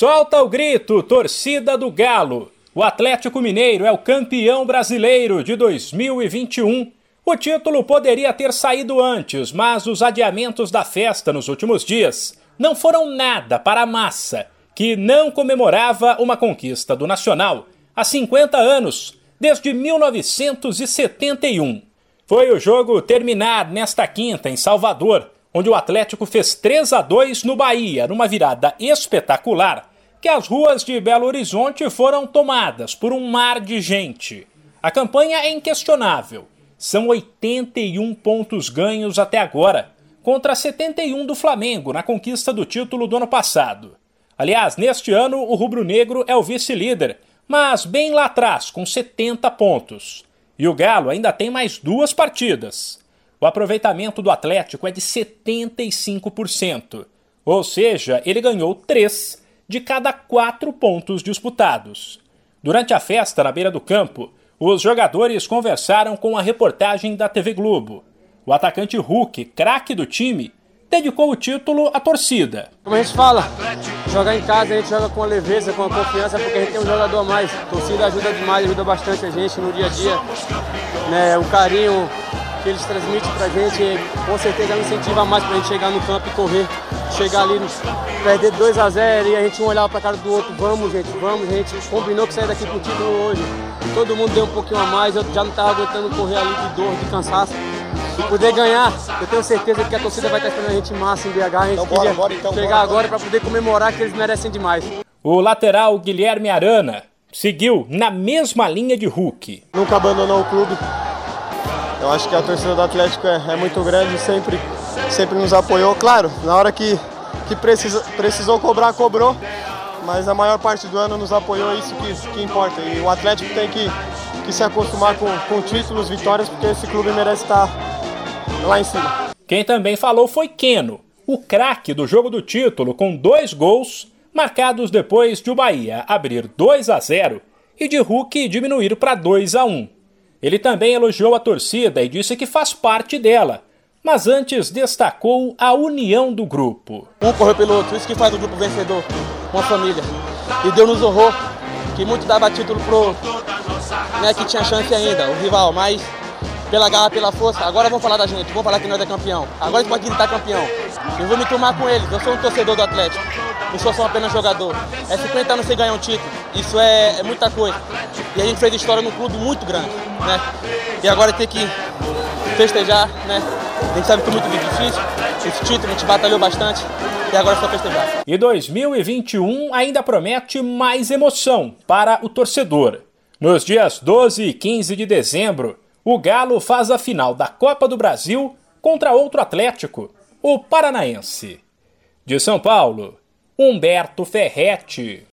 Solta o grito, torcida do Galo. O Atlético Mineiro é o campeão brasileiro de 2021. O título poderia ter saído antes, mas os adiamentos da festa nos últimos dias não foram nada para a massa, que não comemorava uma conquista do Nacional há 50 anos, desde 1971. Foi o jogo terminar nesta quinta em Salvador, onde o Atlético fez 3 a 2 no Bahia, numa virada espetacular, que as ruas de Belo Horizonte foram tomadas por um mar de gente. A campanha é inquestionável. São 81 pontos ganhos até agora, contra 71 do Flamengo na conquista do título do ano passado. Aliás, neste ano o rubro-negro é o vice-líder, mas bem lá atrás, com 70 pontos. E o Galo ainda tem mais duas partidas. O aproveitamento do Atlético é de 75%, ou seja, ele ganhou três de cada quatro pontos disputados. Durante a festa na beira do campo, os jogadores conversaram com a reportagem da TV Globo. O atacante Hulk, craque do time, dedicou o título à torcida. Como a gente fala, jogar em casa a gente joga com leveza, com confiança, porque a gente tem um jogador a mais. A torcida ajuda demais, ajuda bastante a gente no dia a dia. Né, o carinho, que eles transmitem pra gente, com certeza incentiva mais pra gente chegar no campo e correr. Chegar ali, perder 2 a 0 e a gente um olhar pra cara do outro, vamos gente, vamos, gente combinou que sair daqui pro título hoje. Todo mundo deu um pouquinho a mais, eu já não tava aguentando correr ali de dor, de cansaço. E poder ganhar, eu tenho certeza que a torcida vai estar esperando a gente massa em BH. A gente então, bora, bora, então, chegar bora, agora para poder comemorar que eles merecem demais. O lateral Guilherme Arana seguiu na mesma linha de Hulk. Nunca abandonou o clube, eu acho que a torcida do Atlético é, é muito grande, sempre, sempre nos apoiou. Claro, na hora que, que precisa, precisou cobrar, cobrou, mas a maior parte do ano nos apoiou, é isso que, que importa. E o Atlético tem que, que se acostumar com, com títulos, vitórias, porque esse clube merece estar lá em cima. Quem também falou foi Keno, o craque do jogo do título, com dois gols marcados depois de o Bahia abrir 2 a 0 e de Hulk diminuir para 2 a 1. Ele também elogiou a torcida e disse que faz parte dela, mas antes destacou a união do grupo. Um correu pelo outro, isso que faz o grupo vencedor, uma família. E Deus nos honrou, que muito dava título pro né, que tinha chance ainda, o rival, mas pela garra, pela força, agora vamos falar da gente, vamos falar que nós é campeão. Agora pode gritar campeão. Eu vou me tomar com eles, eu sou um torcedor do Atlético, não sou só apenas jogador. É 50 anos sem ganhar um título, isso é, é muita coisa. E a gente fez história num clube muito grande, né? E agora tem que festejar, né? A gente sabe que é muito difícil, esse título a gente batalhou bastante e agora é só festejar. E 2021 ainda promete mais emoção para o torcedor. Nos dias 12 e 15 de dezembro, o Galo faz a final da Copa do Brasil contra outro Atlético, o Paranaense. De São Paulo, Humberto Ferretti.